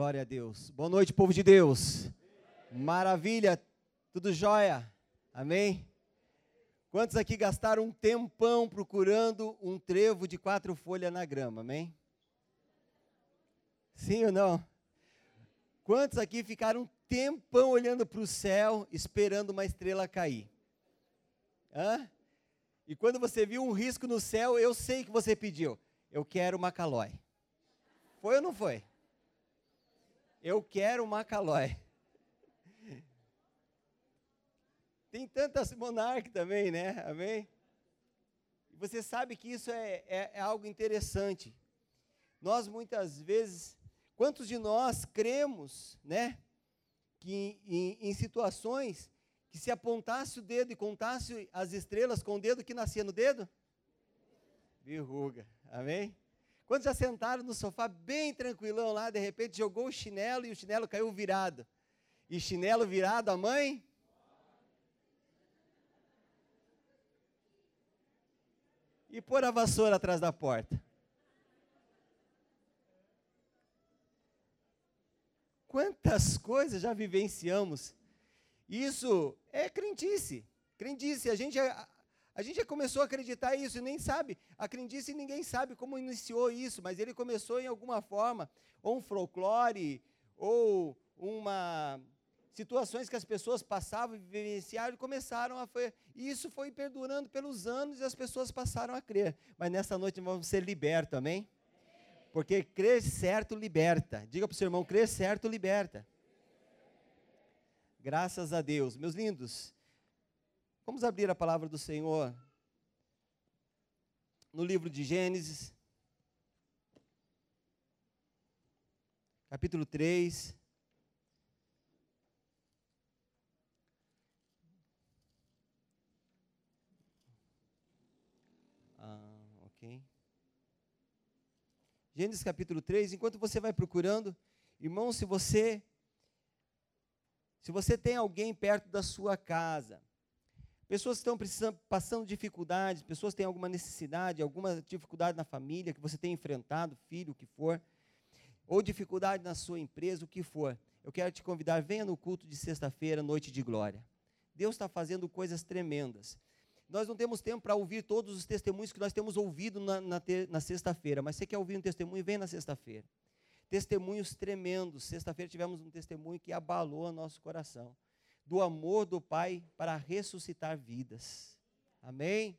Glória a Deus. Boa noite, povo de Deus. Maravilha, tudo jóia? Amém? Quantos aqui gastaram um tempão procurando um trevo de quatro folhas na grama? Amém? Sim ou não? Quantos aqui ficaram um tempão olhando para o céu, esperando uma estrela cair? Hã? E quando você viu um risco no céu, eu sei que você pediu. Eu quero uma calói. Foi ou não foi? Eu quero uma calói. Tem tantas monarcas também, né? Amém? Você sabe que isso é, é, é algo interessante. Nós muitas vezes, quantos de nós cremos, né? Que em, em situações que se apontasse o dedo e contasse as estrelas com o dedo que nascia no dedo? Verruga. Amém? Quantos já sentaram no sofá bem tranquilão lá, de repente jogou o chinelo e o chinelo caiu virado? E chinelo virado, a mãe? E pôr a vassoura atrás da porta? Quantas coisas já vivenciamos? Isso é crentice. Crentice, a gente a gente já começou a acreditar isso e nem sabe. A crendice ninguém sabe como iniciou isso, mas ele começou em alguma forma, ou um folclore, ou uma situações que as pessoas passavam e vivenciaram e começaram a foi, isso foi perdurando pelos anos e as pessoas passaram a crer. Mas nessa noite vamos ser libertos, amém? Porque crer certo liberta. Diga para o seu irmão, crer certo liberta. Graças a Deus. Meus lindos, Vamos abrir a palavra do Senhor no livro de Gênesis, capítulo 3. Ah, ok. Gênesis capítulo 3, enquanto você vai procurando, irmão, se você se você tem alguém perto da sua casa, Pessoas que estão passando dificuldades, pessoas que têm alguma necessidade, alguma dificuldade na família que você tem enfrentado, filho, o que for, ou dificuldade na sua empresa, o que for. Eu quero te convidar, venha no culto de sexta-feira, noite de glória. Deus está fazendo coisas tremendas. Nós não temos tempo para ouvir todos os testemunhos que nós temos ouvido na, na, na sexta-feira, mas você quer ouvir um testemunho, vem na sexta-feira. Testemunhos tremendos. Sexta-feira tivemos um testemunho que abalou nosso coração do amor do Pai para ressuscitar vidas. Amém?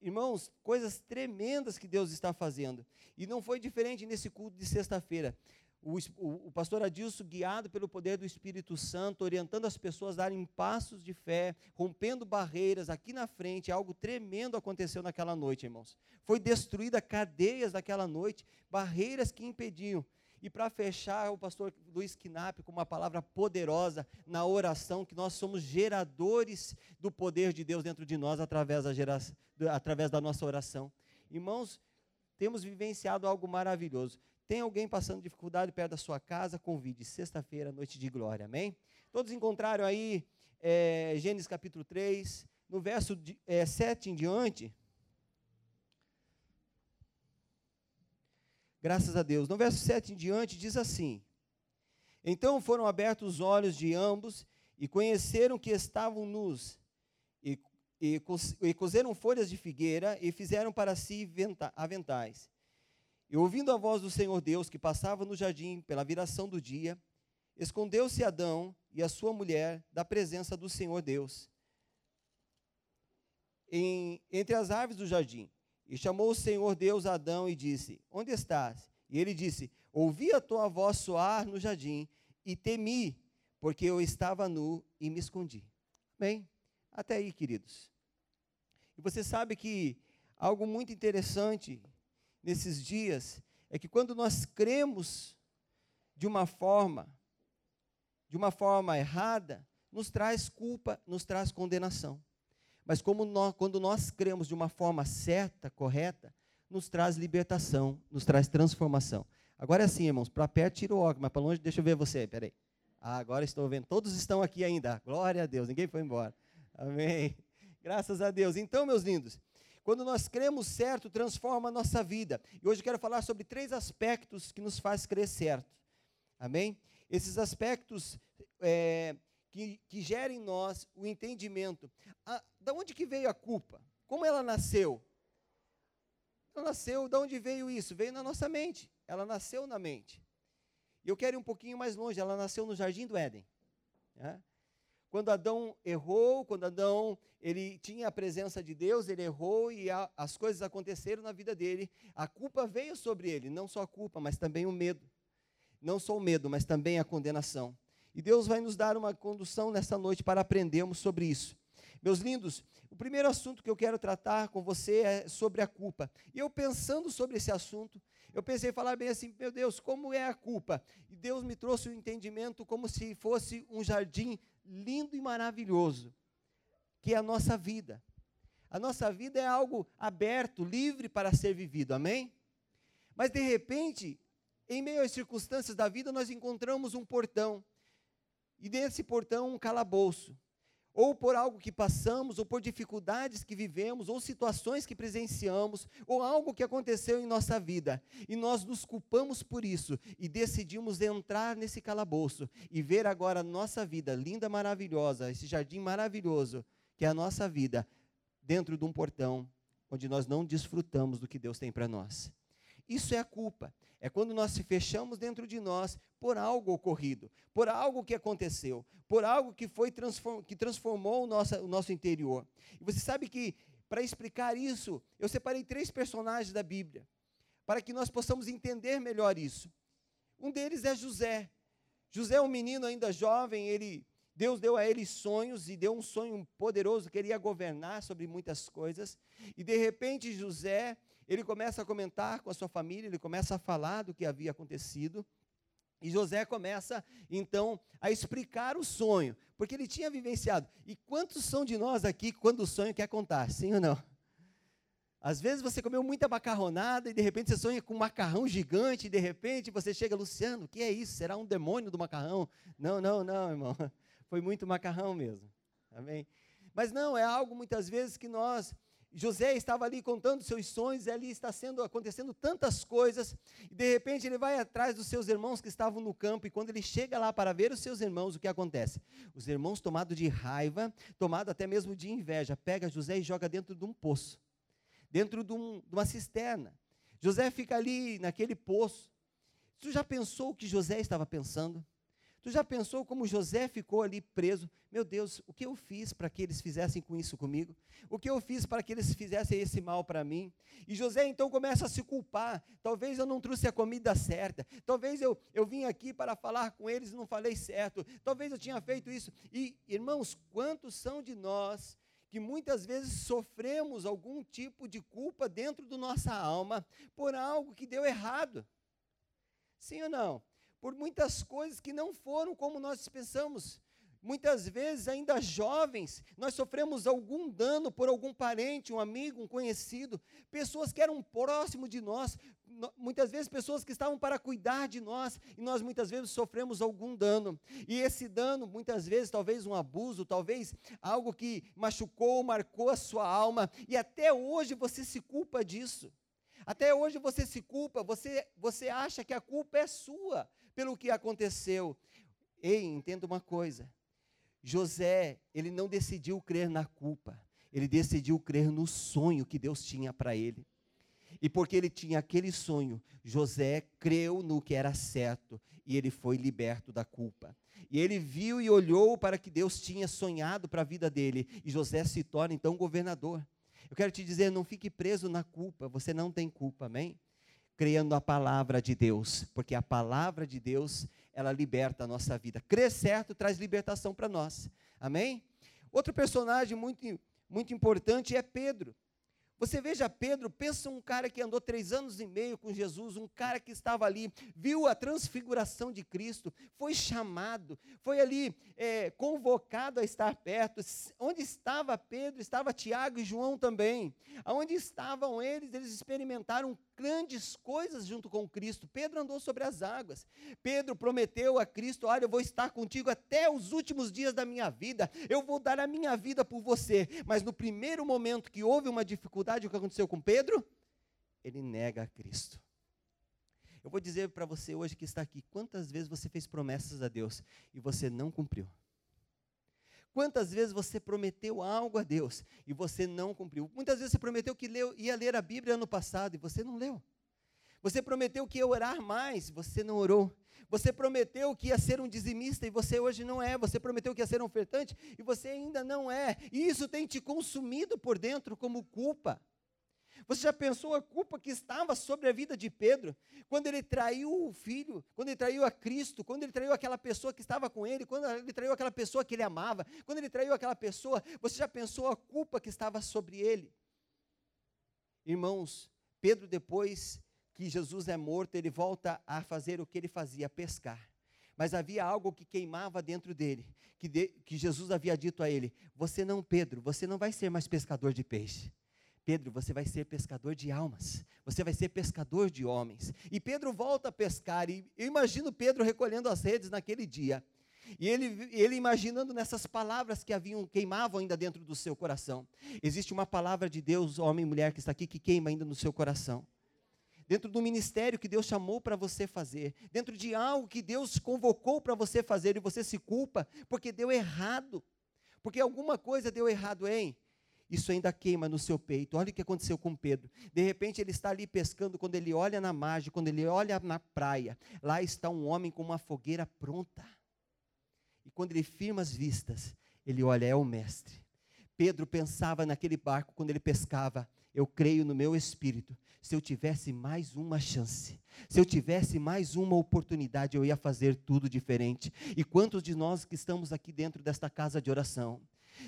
Irmãos, coisas tremendas que Deus está fazendo. E não foi diferente nesse culto de sexta-feira. O, o, o, pastor Adilson, guiado pelo poder do Espírito Santo, orientando as pessoas a darem passos de fé, rompendo barreiras aqui na frente, algo tremendo aconteceu naquela noite, irmãos. Foi destruída cadeias daquela noite, barreiras que impediam. E para fechar, o pastor Luiz Knapp com uma palavra poderosa na oração, que nós somos geradores do poder de Deus dentro de nós através da, geração, através da nossa oração. Irmãos, temos vivenciado algo maravilhoso. Tem alguém passando dificuldade perto da sua casa? Convide, sexta-feira, noite de glória, amém? Todos encontraram aí é, Gênesis capítulo 3, no verso de, é, 7 em diante, Graças a Deus. No verso 7 em diante diz assim: Então foram abertos os olhos de ambos e conheceram que estavam nus, e, e, e folhas de figueira e fizeram para si aventais. E ouvindo a voz do Senhor Deus que passava no jardim pela viração do dia, escondeu-se Adão e a sua mulher da presença do Senhor Deus em, entre as árvores do jardim. E chamou o Senhor Deus Adão e disse: Onde estás? E ele disse: Ouvi a tua voz soar no jardim e temi, porque eu estava nu e me escondi. Bem, até aí, queridos. E você sabe que algo muito interessante nesses dias é que quando nós cremos de uma forma, de uma forma errada, nos traz culpa, nos traz condenação. Mas como nós, quando nós cremos de uma forma certa, correta, nos traz libertação, nos traz transformação. Agora é assim, irmãos, para perto tira o óculos, mas para longe deixa eu ver você, peraí. Ah, agora estou vendo, todos estão aqui ainda, glória a Deus, ninguém foi embora. Amém. Graças a Deus. Então, meus lindos, quando nós cremos certo, transforma a nossa vida. E hoje quero falar sobre três aspectos que nos faz crer certo. Amém? Esses aspectos é, que, que gerem em nós o entendimento. A, da onde que veio a culpa? Como ela nasceu? Ela nasceu, da onde veio isso? Veio na nossa mente. Ela nasceu na mente. E eu quero ir um pouquinho mais longe. Ela nasceu no Jardim do Éden. Né? Quando Adão errou, quando Adão ele tinha a presença de Deus, ele errou e a, as coisas aconteceram na vida dele. A culpa veio sobre ele, não só a culpa, mas também o medo. Não só o medo, mas também a condenação. E Deus vai nos dar uma condução nessa noite para aprendermos sobre isso. Meus lindos, o primeiro assunto que eu quero tratar com você é sobre a culpa. E eu pensando sobre esse assunto, eu pensei falar bem assim, meu Deus, como é a culpa? E Deus me trouxe o um entendimento como se fosse um jardim lindo e maravilhoso, que é a nossa vida. A nossa vida é algo aberto, livre para ser vivido, amém? Mas de repente, em meio às circunstâncias da vida, nós encontramos um portão. E nesse portão, um calabouço ou por algo que passamos, ou por dificuldades que vivemos, ou situações que presenciamos, ou algo que aconteceu em nossa vida, e nós nos culpamos por isso e decidimos entrar nesse calabouço e ver agora a nossa vida linda, maravilhosa, esse jardim maravilhoso que é a nossa vida, dentro de um portão onde nós não desfrutamos do que Deus tem para nós. Isso é a culpa. É quando nós se fechamos dentro de nós por algo ocorrido, por algo que aconteceu, por algo que foi transform, que transformou o nosso, o nosso interior. E você sabe que, para explicar isso, eu separei três personagens da Bíblia, para que nós possamos entender melhor isso. Um deles é José. José é um menino ainda jovem, ele Deus deu a ele sonhos e deu um sonho poderoso, queria governar sobre muitas coisas. E de repente José, ele começa a comentar com a sua família, ele começa a falar do que havia acontecido. E José começa, então, a explicar o sonho, porque ele tinha vivenciado. E quantos são de nós aqui quando o sonho quer contar, sim ou não? Às vezes você comeu muita macarronada e de repente você sonha com um macarrão gigante e de repente você chega, Luciano, o que é isso? Será um demônio do macarrão? Não, não, não, irmão. Foi muito macarrão mesmo. Amém? Mas não, é algo muitas vezes que nós José estava ali contando seus sonhos, ali está sendo acontecendo tantas coisas, e de repente ele vai atrás dos seus irmãos que estavam no campo, e quando ele chega lá para ver os seus irmãos, o que acontece? Os irmãos, tomados de raiva, tomados até mesmo de inveja, pega José e joga dentro de um poço, dentro de, um, de uma cisterna. José fica ali naquele poço. Tu já pensou o que José estava pensando? Tu já pensou como José ficou ali preso? Meu Deus, o que eu fiz para que eles fizessem com isso comigo? O que eu fiz para que eles fizessem esse mal para mim? E José então começa a se culpar. Talvez eu não trouxe a comida certa. Talvez eu, eu vim aqui para falar com eles e não falei certo. Talvez eu tinha feito isso. E, irmãos, quantos são de nós que muitas vezes sofremos algum tipo de culpa dentro da nossa alma por algo que deu errado? Sim ou não? Por muitas coisas que não foram como nós pensamos. Muitas vezes, ainda jovens, nós sofremos algum dano por algum parente, um amigo, um conhecido, pessoas que eram próximo de nós, muitas vezes pessoas que estavam para cuidar de nós, e nós muitas vezes sofremos algum dano. E esse dano, muitas vezes, talvez um abuso, talvez algo que machucou, marcou a sua alma, e até hoje você se culpa disso. Até hoje você se culpa, você, você acha que a culpa é sua pelo que aconteceu. Ei, entenda uma coisa. José, ele não decidiu crer na culpa, ele decidiu crer no sonho que Deus tinha para ele. E porque ele tinha aquele sonho, José creu no que era certo e ele foi liberto da culpa. E ele viu e olhou para que Deus tinha sonhado para a vida dele, e José se torna então governador. Eu quero te dizer, não fique preso na culpa, você não tem culpa, amém? Creia na palavra de Deus, porque a palavra de Deus, ela liberta a nossa vida. Crer certo traz libertação para nós. Amém? Outro personagem muito, muito importante é Pedro. Você veja Pedro, pensa um cara que andou três anos e meio com Jesus, um cara que estava ali, viu a transfiguração de Cristo, foi chamado, foi ali é, convocado a estar perto. Onde estava Pedro, estava Tiago e João também. Aonde estavam eles, eles experimentaram grandes coisas junto com Cristo. Pedro andou sobre as águas. Pedro prometeu a Cristo: Olha, eu vou estar contigo até os últimos dias da minha vida. Eu vou dar a minha vida por você. Mas no primeiro momento que houve uma dificuldade, o que aconteceu com Pedro? Ele nega a Cristo. Eu vou dizer para você hoje que está aqui, quantas vezes você fez promessas a Deus e você não cumpriu? Quantas vezes você prometeu algo a Deus e você não cumpriu? Muitas vezes você prometeu que ia ler a Bíblia ano passado e você não leu. Você prometeu que ia orar mais, você não orou. Você prometeu que ia ser um dizimista e você hoje não é. Você prometeu que ia ser um ofertante e você ainda não é. E isso tem te consumido por dentro como culpa. Você já pensou a culpa que estava sobre a vida de Pedro? Quando ele traiu o filho, quando ele traiu a Cristo, quando ele traiu aquela pessoa que estava com ele, quando ele traiu aquela pessoa que ele amava, quando ele traiu aquela pessoa, você já pensou a culpa que estava sobre ele? Irmãos, Pedro, depois que Jesus é morto, ele volta a fazer o que ele fazia, pescar. Mas havia algo que queimava dentro dele, que, de, que Jesus havia dito a ele: Você não, Pedro, você não vai ser mais pescador de peixe Pedro, você vai ser pescador de almas, você vai ser pescador de homens. E Pedro volta a pescar, e eu imagino Pedro recolhendo as redes naquele dia. E ele, ele imaginando nessas palavras que haviam, queimavam ainda dentro do seu coração. Existe uma palavra de Deus, homem e mulher, que está aqui, que queima ainda no seu coração. Dentro do ministério que Deus chamou para você fazer, dentro de algo que Deus convocou para você fazer, e você se culpa porque deu errado, porque alguma coisa deu errado, hein? isso ainda queima no seu peito. Olha o que aconteceu com Pedro. De repente ele está ali pescando, quando ele olha na margem, quando ele olha na praia, lá está um homem com uma fogueira pronta. E quando ele firma as vistas, ele olha, é o mestre. Pedro pensava naquele barco quando ele pescava, eu creio no meu espírito. Se eu tivesse mais uma chance, se eu tivesse mais uma oportunidade, eu ia fazer tudo diferente. E quantos de nós que estamos aqui dentro desta casa de oração,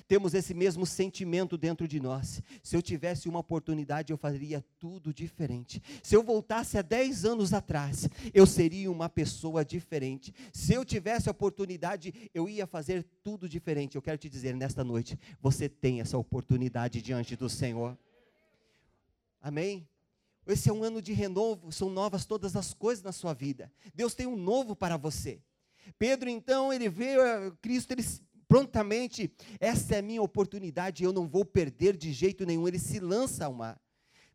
temos esse mesmo sentimento dentro de nós. Se eu tivesse uma oportunidade, eu faria tudo diferente. Se eu voltasse a 10 anos atrás, eu seria uma pessoa diferente. Se eu tivesse a oportunidade, eu ia fazer tudo diferente. Eu quero te dizer nesta noite, você tem essa oportunidade diante do Senhor. Amém? Esse é um ano de renovo, são novas todas as coisas na sua vida. Deus tem um novo para você. Pedro, então, ele veio a Cristo, ele prontamente, essa é a minha oportunidade, eu não vou perder de jeito nenhum. Ele se lança ao mar,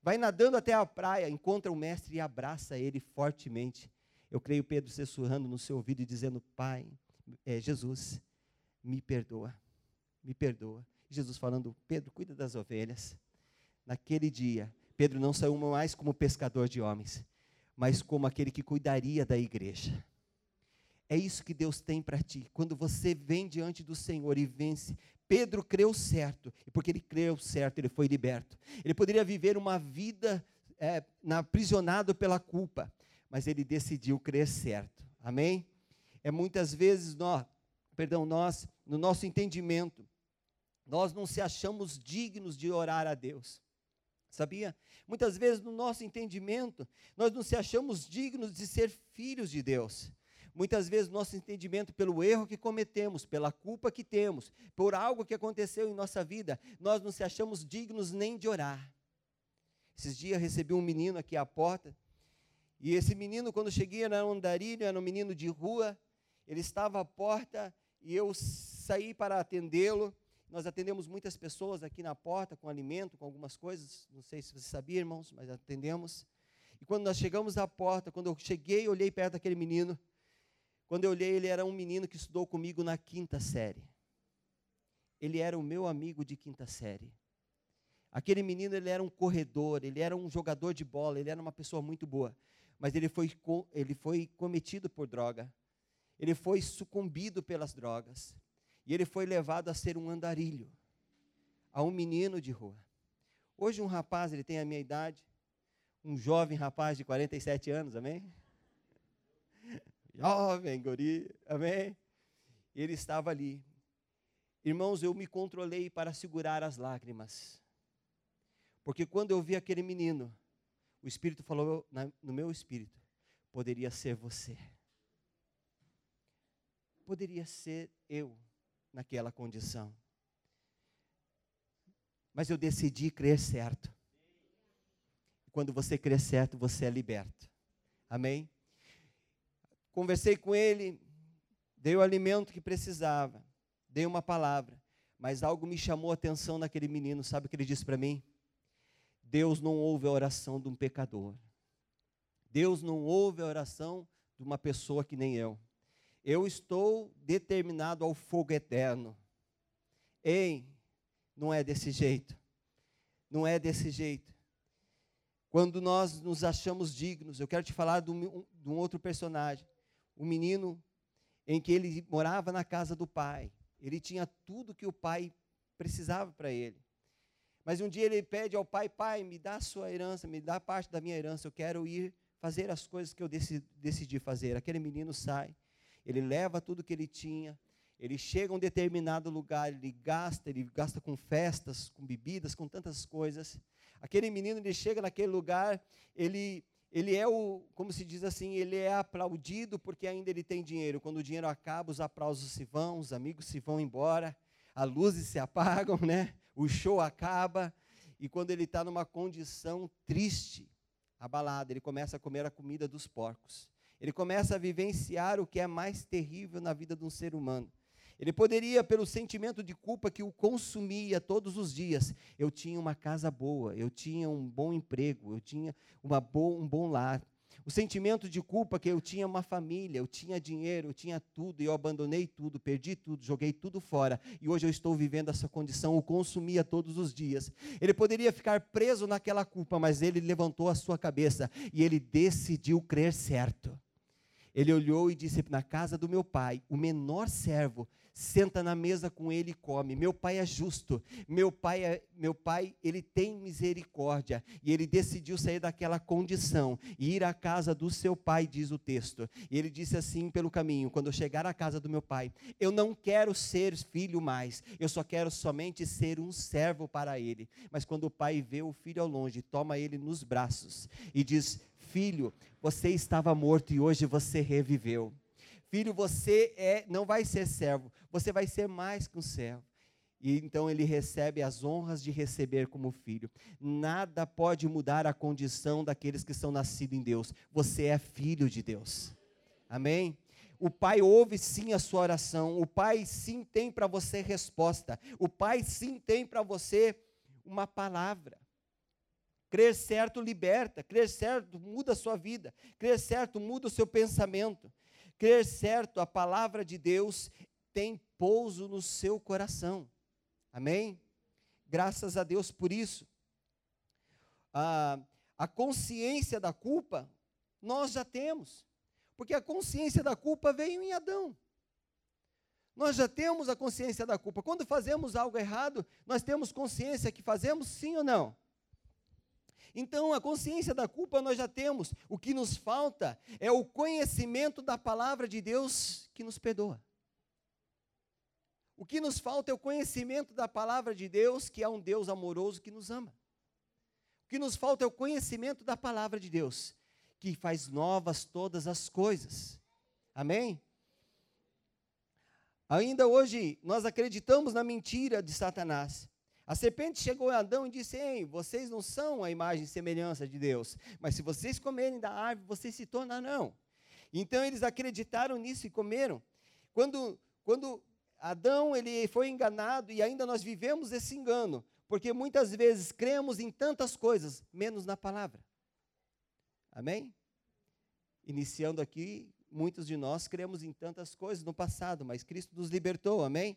vai nadando até a praia, encontra o mestre e abraça ele fortemente. Eu creio Pedro sussurrando no seu ouvido e dizendo: Pai, é, Jesus, me perdoa, me perdoa. Jesus falando: Pedro, cuida das ovelhas. Naquele dia, Pedro não saiu mais como pescador de homens, mas como aquele que cuidaria da igreja. É isso que Deus tem para ti. Quando você vem diante do Senhor e vence, Pedro creu certo, e porque ele creu certo, ele foi liberto. Ele poderia viver uma vida é, aprisionado pela culpa, mas ele decidiu crer certo. Amém? É muitas vezes nós, perdão, nós, no nosso entendimento, nós não se achamos dignos de orar a Deus. Sabia? Muitas vezes no nosso entendimento, nós não se achamos dignos de ser filhos de Deus. Muitas vezes nosso entendimento pelo erro que cometemos, pela culpa que temos, por algo que aconteceu em nossa vida, nós não se achamos dignos nem de orar. Esses dias recebi um menino aqui à porta, e esse menino, quando cheguei era um andarilho, era um menino de rua, ele estava à porta e eu saí para atendê-lo. Nós atendemos muitas pessoas aqui na porta com alimento, com algumas coisas. Não sei se você sabia, irmãos, mas atendemos. E quando nós chegamos à porta, quando eu cheguei, olhei perto daquele menino. Quando eu olhei, ele era um menino que estudou comigo na quinta série. Ele era o meu amigo de quinta série. Aquele menino, ele era um corredor, ele era um jogador de bola, ele era uma pessoa muito boa. Mas ele foi, ele foi cometido por droga. Ele foi sucumbido pelas drogas. E ele foi levado a ser um andarilho, a um menino de rua. Hoje um rapaz, ele tem a minha idade, um jovem rapaz de 47 anos, amém? jovem, guri, amém? Ele estava ali. Irmãos, eu me controlei para segurar as lágrimas. Porque quando eu vi aquele menino, o Espírito falou no meu espírito: poderia ser você. Poderia ser eu naquela condição. Mas eu decidi crer certo. Quando você crê certo, você é liberto. Amém? Conversei com ele, dei o alimento que precisava, dei uma palavra, mas algo me chamou a atenção naquele menino. Sabe o que ele disse para mim? Deus não ouve a oração de um pecador. Deus não ouve a oração de uma pessoa que nem eu. Eu estou determinado ao fogo eterno. Ei, não é desse jeito. Não é desse jeito. Quando nós nos achamos dignos, eu quero te falar de um, de um outro personagem. Um menino em que ele morava na casa do pai. Ele tinha tudo que o pai precisava para ele. Mas um dia ele pede ao pai: Pai, me dá a sua herança, me dá parte da minha herança, eu quero ir fazer as coisas que eu decidi fazer. Aquele menino sai, ele leva tudo que ele tinha, ele chega a um determinado lugar, ele gasta, ele gasta com festas, com bebidas, com tantas coisas. Aquele menino, ele chega naquele lugar, ele, ele é o, como se diz assim, ele é aplaudido porque ainda ele tem dinheiro. Quando o dinheiro acaba, os aplausos se vão, os amigos se vão embora, as luzes se apagam, né? O show acaba. E quando ele está numa condição triste, abalada, ele começa a comer a comida dos porcos. Ele começa a vivenciar o que é mais terrível na vida de um ser humano. Ele poderia, pelo sentimento de culpa que o consumia todos os dias, eu tinha uma casa boa, eu tinha um bom emprego, eu tinha uma bo um bom lar. O sentimento de culpa que eu tinha uma família, eu tinha dinheiro, eu tinha tudo, e eu abandonei tudo, perdi tudo, joguei tudo fora, e hoje eu estou vivendo essa condição, o consumia todos os dias. Ele poderia ficar preso naquela culpa, mas ele levantou a sua cabeça e ele decidiu crer certo. Ele olhou e disse: Na casa do meu pai, o menor servo senta na mesa com ele e come. Meu pai é justo. Meu pai é, meu pai, ele tem misericórdia e ele decidiu sair daquela condição e ir à casa do seu pai, diz o texto. E ele disse assim pelo caminho: quando eu chegar à casa do meu pai, eu não quero ser filho mais. Eu só quero somente ser um servo para ele. Mas quando o pai vê o filho ao longe, toma ele nos braços e diz: Filho, você estava morto e hoje você reviveu. Filho, você é, não vai ser servo, você vai ser mais que um servo. E então ele recebe as honras de receber como filho. Nada pode mudar a condição daqueles que são nascidos em Deus. Você é filho de Deus. Amém? O Pai ouve sim a sua oração. O Pai sim tem para você resposta. O Pai sim tem para você uma palavra. Crer certo liberta, crer certo muda a sua vida, crer certo muda o seu pensamento. Crer certo, a palavra de Deus tem pouso no seu coração. Amém? Graças a Deus por isso. A, a consciência da culpa, nós já temos. Porque a consciência da culpa veio em Adão. Nós já temos a consciência da culpa. Quando fazemos algo errado, nós temos consciência que fazemos sim ou não? Então, a consciência da culpa nós já temos. O que nos falta é o conhecimento da palavra de Deus que nos perdoa. O que nos falta é o conhecimento da palavra de Deus, que é um Deus amoroso que nos ama. O que nos falta é o conhecimento da palavra de Deus, que faz novas todas as coisas. Amém? Ainda hoje, nós acreditamos na mentira de Satanás. A serpente chegou a Adão e disse: Ei, vocês não são a imagem e semelhança de Deus, mas se vocês comerem da árvore, vocês se tornarão. Então eles acreditaram nisso e comeram. Quando, quando Adão ele foi enganado e ainda nós vivemos esse engano, porque muitas vezes cremos em tantas coisas, menos na palavra. Amém? Iniciando aqui, muitos de nós cremos em tantas coisas no passado, mas Cristo nos libertou, amém?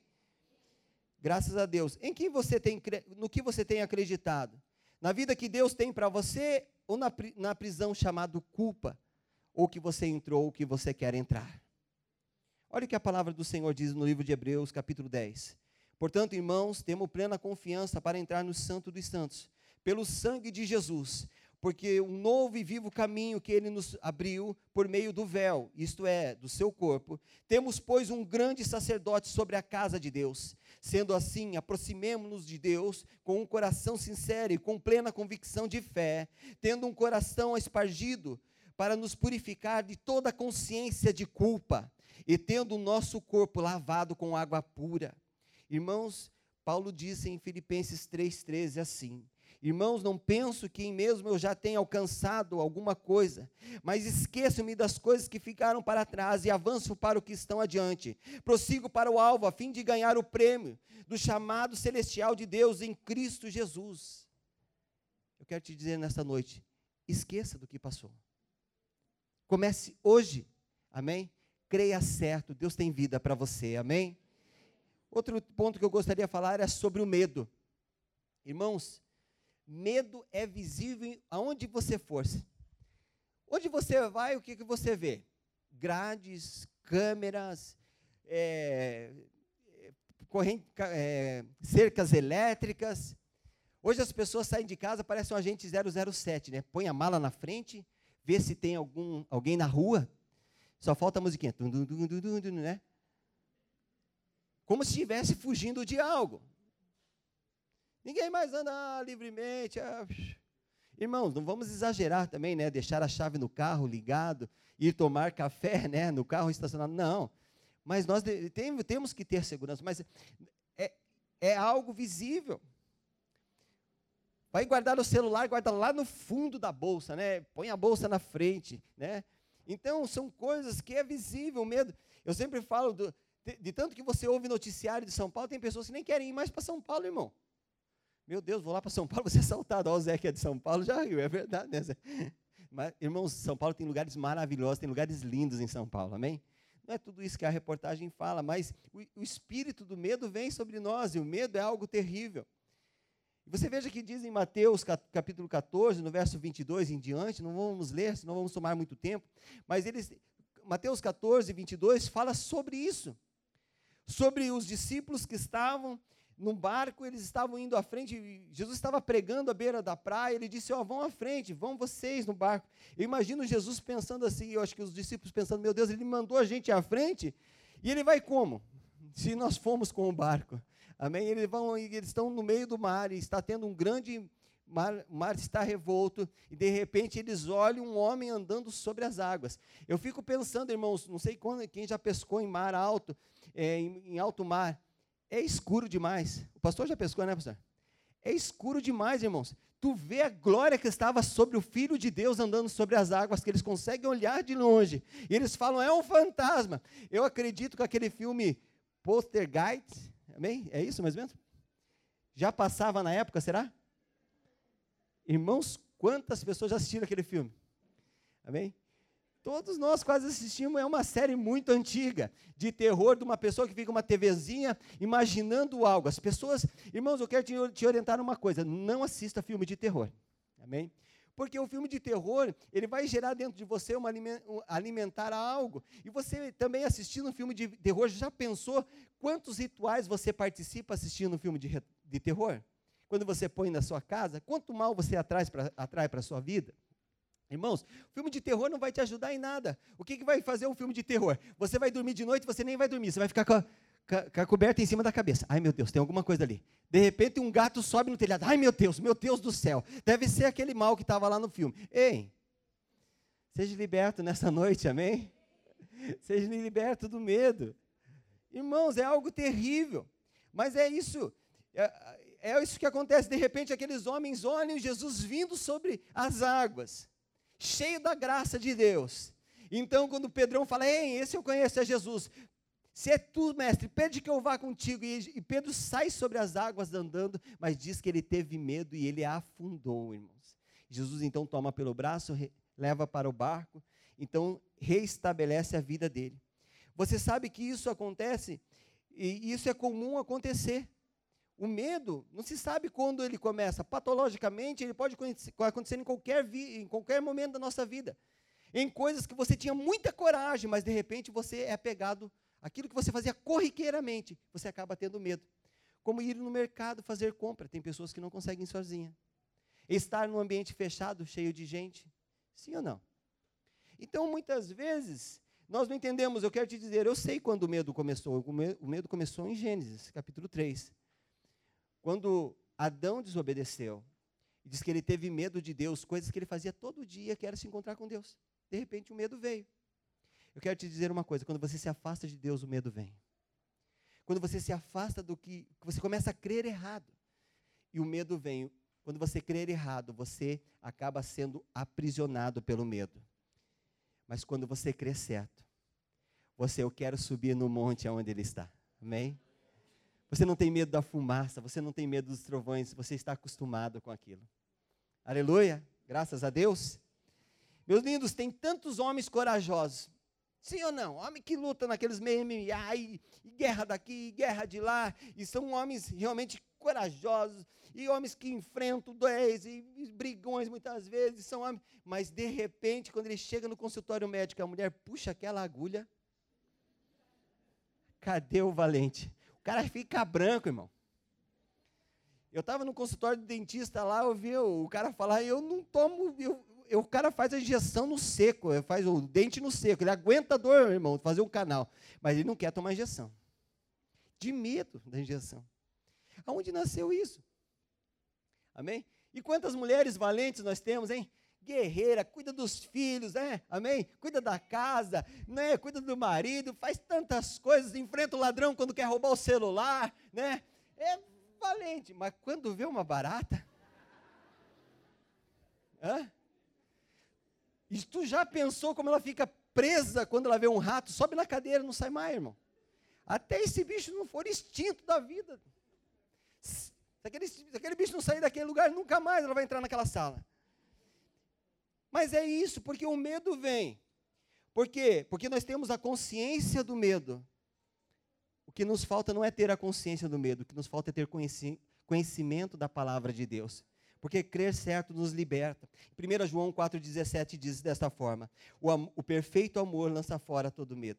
Graças a Deus. Em que você tem, no que você tem acreditado? Na vida que Deus tem para você ou na, na prisão chamada culpa? Ou que você entrou ou que você quer entrar? Olha o que a palavra do Senhor diz no livro de Hebreus, capítulo 10. Portanto, irmãos, temos plena confiança para entrar no Santo dos Santos, pelo sangue de Jesus, porque um novo e vivo caminho que ele nos abriu por meio do véu, isto é, do seu corpo, temos, pois, um grande sacerdote sobre a casa de Deus. Sendo assim, aproximemo-nos de Deus com um coração sincero e com plena convicção de fé, tendo um coração espargido para nos purificar de toda consciência de culpa e tendo o nosso corpo lavado com água pura. Irmãos, Paulo disse em Filipenses 3,13 assim: Irmãos, não penso que em mesmo eu já tenha alcançado alguma coisa, mas esqueço-me das coisas que ficaram para trás e avanço para o que estão adiante. Prossigo para o alvo, a fim de ganhar o prêmio do chamado celestial de Deus em Cristo Jesus. Eu quero te dizer nesta noite: esqueça do que passou. Comece hoje. Amém? Creia certo, Deus tem vida para você. Amém? Outro ponto que eu gostaria de falar é sobre o medo. Irmãos, medo é visível aonde você for. Onde você vai, o que, que você vê? Grades, câmeras, é, corrente, é, cercas elétricas. Hoje as pessoas saem de casa, parece um agente 007, né? Põe a mala na frente, vê se tem algum, alguém na rua, só falta a musiquinha, né? Como se estivesse fugindo de algo. Ninguém mais anda livremente. Ah, Irmãos, não vamos exagerar também, né? Deixar a chave no carro ligado, ir tomar café, né? No carro estacionado. Não. Mas nós tem, temos que ter segurança. Mas é, é algo visível. Vai guardar o celular, guarda lá no fundo da bolsa, né? Põe a bolsa na frente, né? Então, são coisas que é visível, o medo. Eu sempre falo, do, de, de, tanto que você ouve noticiário de São Paulo, tem pessoas que nem querem ir mais para São Paulo, irmão. Meu Deus, vou lá para São Paulo, você é assaltado. Ó, o Zé que é de São Paulo já riu, é verdade, né, Zé? Mas, irmãos, São Paulo tem lugares maravilhosos, tem lugares lindos em São Paulo, amém? Não é tudo isso que a reportagem fala, mas o, o espírito do medo vem sobre nós, e o medo é algo terrível. Você veja que diz em Mateus capítulo 14, no verso 22 em diante, não vamos ler, senão vamos tomar muito tempo, mas eles, Mateus 14, 22 fala sobre isso, sobre os discípulos que estavam num barco, eles estavam indo à frente, Jesus estava pregando à beira da praia, ele disse, ó, oh, vão à frente, vão vocês no barco. Eu imagino Jesus pensando assim, eu acho que os discípulos pensando, meu Deus, ele mandou a gente à frente, e ele vai como? Se nós fomos com o barco. Amém? Eles, vão, eles estão no meio do mar e está tendo um grande mar, o mar está revolto e de repente eles olham um homem andando sobre as águas. Eu fico pensando, irmãos, não sei quando, quem já pescou em mar alto, é, em, em alto mar, é escuro demais. O pastor já pescou, né, pastor? É escuro demais, irmãos. Tu vê a glória que estava sobre o Filho de Deus andando sobre as águas, que eles conseguem olhar de longe. E eles falam, é um fantasma. Eu acredito que aquele filme Poltergeist, Amém? É isso mais ou menos? Já passava na época, será? Irmãos, quantas pessoas já assistiram aquele filme? Amém? Todos nós quase assistimos, é uma série muito antiga, de terror, de uma pessoa que fica uma TVzinha imaginando algo. As pessoas, irmãos, eu quero te, te orientar uma coisa: não assista filme de terror. Amém? Porque o filme de terror, ele vai gerar dentro de você uma alimentar algo. E você também assistindo um filme de terror, já pensou quantos rituais você participa assistindo um filme de, de terror? Quando você põe na sua casa, quanto mal você atrai para a sua vida? Irmãos, filme de terror não vai te ajudar em nada. O que, que vai fazer um filme de terror? Você vai dormir de noite, você nem vai dormir, você vai ficar com a, com a coberta em cima da cabeça. Ai meu Deus, tem alguma coisa ali. De repente um gato sobe no telhado. Ai meu Deus, meu Deus do céu. Deve ser aquele mal que estava lá no filme. Ei, seja liberto nessa noite, amém? Seja liberto do medo. Irmãos, é algo terrível. Mas é isso. É, é isso que acontece. De repente, aqueles homens olham Jesus vindo sobre as águas, cheio da graça de Deus. Então, quando Pedrão fala, Ei, esse eu conheço, é Jesus. Se é tu, mestre, pede que eu vá contigo. E, Pedro sai sobre as águas andando, mas diz que ele teve medo e ele afundou, irmãos. Jesus então toma pelo braço, leva para o barco, então reestabelece a vida dele. Você sabe que isso acontece e isso é comum acontecer. O medo, não se sabe quando ele começa. Patologicamente, ele pode acontecer em qualquer, em qualquer momento da nossa vida. Em coisas que você tinha muita coragem, mas de repente você é pegado Aquilo que você fazia corriqueiramente, você acaba tendo medo. Como ir no mercado fazer compra. Tem pessoas que não conseguem sozinha. Estar num ambiente fechado, cheio de gente. Sim ou não? Então, muitas vezes, nós não entendemos. Eu quero te dizer, eu sei quando o medo começou. O medo começou em Gênesis, capítulo 3. Quando Adão desobedeceu. Diz que ele teve medo de Deus, coisas que ele fazia todo dia, que era se encontrar com Deus. De repente, o medo veio. Eu quero te dizer uma coisa: quando você se afasta de Deus, o medo vem. Quando você se afasta do que. Você começa a crer errado. E o medo vem. Quando você crer errado, você acaba sendo aprisionado pelo medo. Mas quando você crê certo, você, eu quero subir no monte aonde ele está. Amém? Você não tem medo da fumaça, você não tem medo dos trovões, você está acostumado com aquilo. Aleluia, graças a Deus. Meus lindos, tem tantos homens corajosos. Sim ou não? Homem que luta naqueles MMA e, e guerra daqui, guerra de lá, e são homens realmente corajosos, e homens que enfrentam dois e, e brigões muitas vezes, são homens, mas de repente, quando ele chega no consultório médico, a mulher puxa aquela agulha, cadê o valente? O cara fica branco, irmão. Eu estava no consultório do dentista lá, eu vi o cara falar, eu não tomo, eu, eu, o cara faz a injeção no seco, faz o dente no seco, ele aguenta a dor, irmão, fazer um canal, mas ele não quer tomar injeção. De medo da injeção. Aonde nasceu isso? Amém? E quantas mulheres valentes nós temos, hein? Guerreira, cuida dos filhos, né? Amém? Cuida da casa, né? Cuida do marido, faz tantas coisas, enfrenta o ladrão quando quer roubar o celular, né? É valente, mas quando vê uma barata, hã? E tu já pensou como ela fica presa quando ela vê um rato? Sobe na cadeira, não sai mais, irmão. Até esse bicho não for extinto da vida. Se aquele, se aquele bicho não sair daquele lugar, nunca mais ela vai entrar naquela sala. Mas é isso, porque o medo vem. Por quê? Porque nós temos a consciência do medo. O que nos falta não é ter a consciência do medo, o que nos falta é ter conhecimento da palavra de Deus porque crer certo nos liberta. 1 João 4,17 diz desta forma: o, o perfeito amor lança fora todo medo.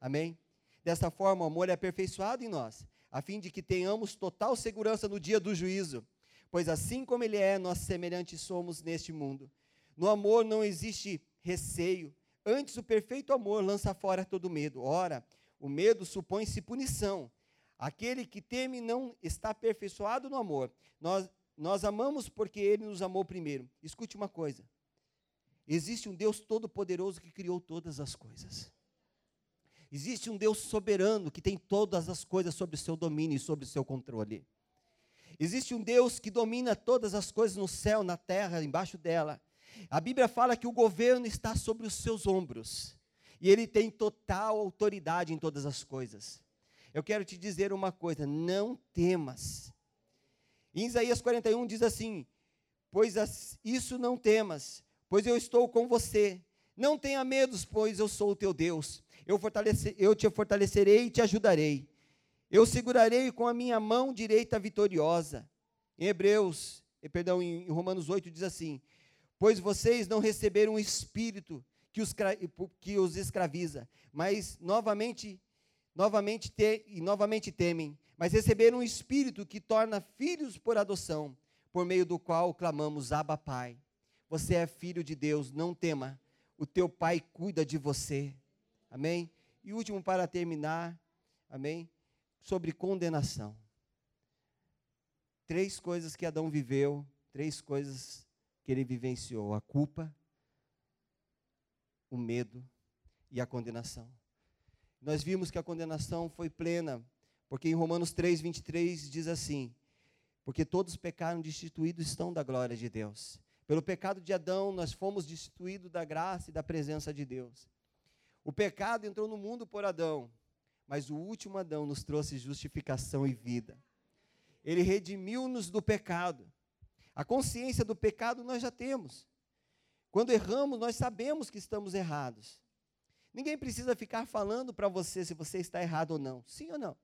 Amém? Desta forma, o amor é aperfeiçoado em nós, a fim de que tenhamos total segurança no dia do juízo. Pois assim como ele é, nós semelhantes somos neste mundo. No amor não existe receio, antes o perfeito amor lança fora todo medo. Ora, o medo supõe-se punição. Aquele que teme não está aperfeiçoado no amor. Nós nós amamos porque Ele nos amou primeiro. Escute uma coisa: existe um Deus todo-poderoso que criou todas as coisas. Existe um Deus soberano que tem todas as coisas sob seu domínio e sob seu controle. Existe um Deus que domina todas as coisas no céu, na terra, embaixo dela. A Bíblia fala que o governo está sobre os seus ombros. E ele tem total autoridade em todas as coisas. Eu quero te dizer uma coisa: não temas. Em Isaías 41 diz assim: Pois isso não temas, pois eu estou com você. Não tenha medo, pois eu sou o teu Deus. Eu, eu te fortalecerei e te ajudarei. Eu segurarei com a minha mão direita vitoriosa. Em Hebreus, eh, perdão, em Romanos 8 diz assim: Pois vocês não receberam um espírito que os, que os escraviza, mas novamente, novamente te, e novamente temem mas receberam um espírito que torna filhos por adoção, por meio do qual clamamos Abba Pai. Você é filho de Deus, não tema. O teu pai cuida de você. Amém? E último para terminar, amém? Sobre condenação. Três coisas que Adão viveu, três coisas que ele vivenciou: a culpa, o medo e a condenação. Nós vimos que a condenação foi plena porque em Romanos 3, 23 diz assim: Porque todos pecaram destituídos estão da glória de Deus. Pelo pecado de Adão, nós fomos destituídos da graça e da presença de Deus. O pecado entrou no mundo por Adão, mas o último Adão nos trouxe justificação e vida. Ele redimiu-nos do pecado. A consciência do pecado nós já temos. Quando erramos, nós sabemos que estamos errados. Ninguém precisa ficar falando para você se você está errado ou não. Sim ou não?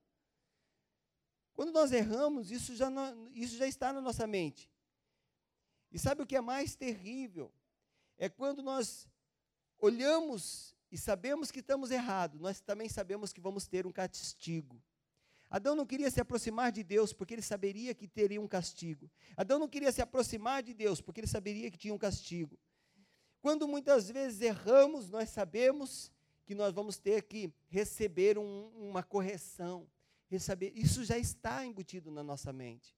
Quando nós erramos, isso já, não, isso já está na nossa mente. E sabe o que é mais terrível? É quando nós olhamos e sabemos que estamos errados, nós também sabemos que vamos ter um castigo. Adão não queria se aproximar de Deus porque ele saberia que teria um castigo. Adão não queria se aproximar de Deus porque ele saberia que tinha um castigo. Quando muitas vezes erramos, nós sabemos que nós vamos ter que receber um, uma correção receber. Isso já está embutido na nossa mente.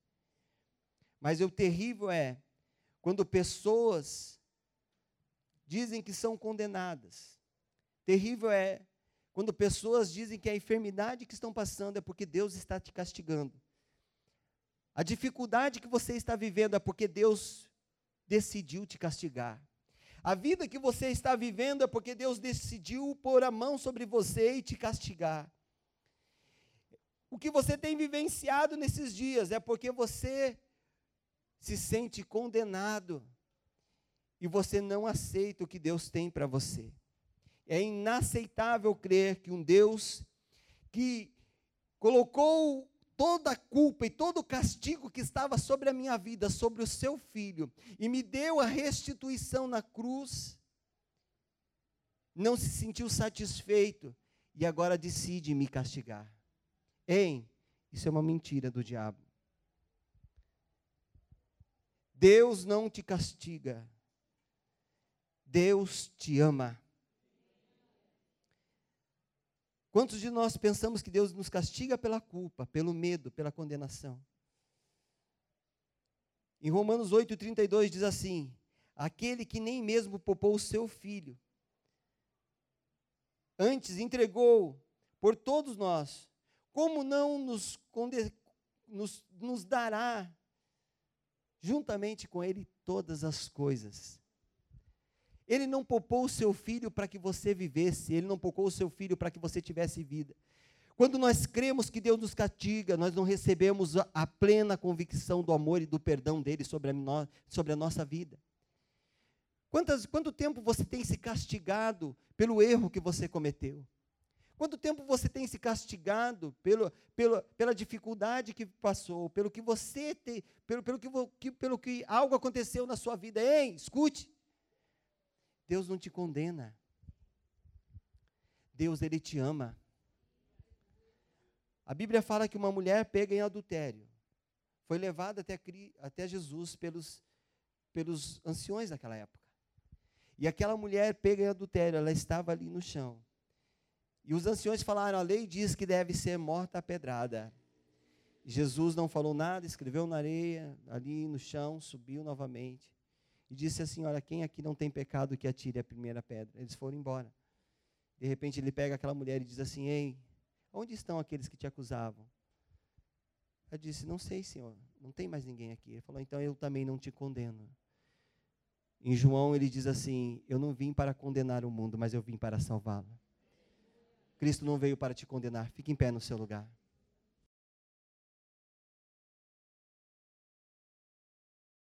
Mas o terrível é quando pessoas dizem que são condenadas. Terrível é quando pessoas dizem que a enfermidade que estão passando é porque Deus está te castigando. A dificuldade que você está vivendo é porque Deus decidiu te castigar. A vida que você está vivendo é porque Deus decidiu pôr a mão sobre você e te castigar. O que você tem vivenciado nesses dias é porque você se sente condenado. e você não aceita o que Deus tem para você. É inaceitável crer que um Deus que colocou toda a culpa e todo o castigo que estava sobre a minha vida, sobre o seu filho, e me deu a restituição na cruz, não se sentiu satisfeito e agora decide me castigar. Hein? Isso é uma mentira do diabo. Deus não te castiga. Deus te ama. Quantos de nós pensamos que Deus nos castiga pela culpa, pelo medo, pela condenação? Em Romanos 8,32 diz assim: Aquele que nem mesmo poupou o seu filho, antes entregou por todos nós, como não nos, nos, nos dará juntamente com ele todas as coisas? Ele não poupou o seu filho para que você vivesse, ele não poupou o seu filho para que você tivesse vida. Quando nós cremos que Deus nos castiga, nós não recebemos a, plena convicção do amor e do perdão dele sobre a, no, sobre a nossa vida. Quantas, quanto tempo você tem se castigado pelo erro que você cometeu? Quanto tempo você tem se castigado pelo, pelo, pela dificuldade que passou, pelo que você tem, pelo, pelo, que, pelo que algo aconteceu na sua vida? Ei, escute. Deus não te condena. Deus, Ele te ama. A Bíblia fala que uma mulher pega em adultério. Foi levada até, até Jesus pelos, pelos anciões daquela época. E aquela mulher pega em adultério, ela estava ali no chão. E os anciões falaram: a lei diz que deve ser morta a pedrada. Jesus não falou nada, escreveu na areia, ali no chão, subiu novamente e disse assim: Olha, quem aqui não tem pecado que atire a primeira pedra? Eles foram embora. De repente ele pega aquela mulher e diz assim: Ei, onde estão aqueles que te acusavam? Ela disse: Não sei, senhor, não tem mais ninguém aqui. Ele falou: Então eu também não te condeno. Em João ele diz assim: Eu não vim para condenar o mundo, mas eu vim para salvá-lo. Cristo não veio para te condenar. Fique em pé no seu lugar.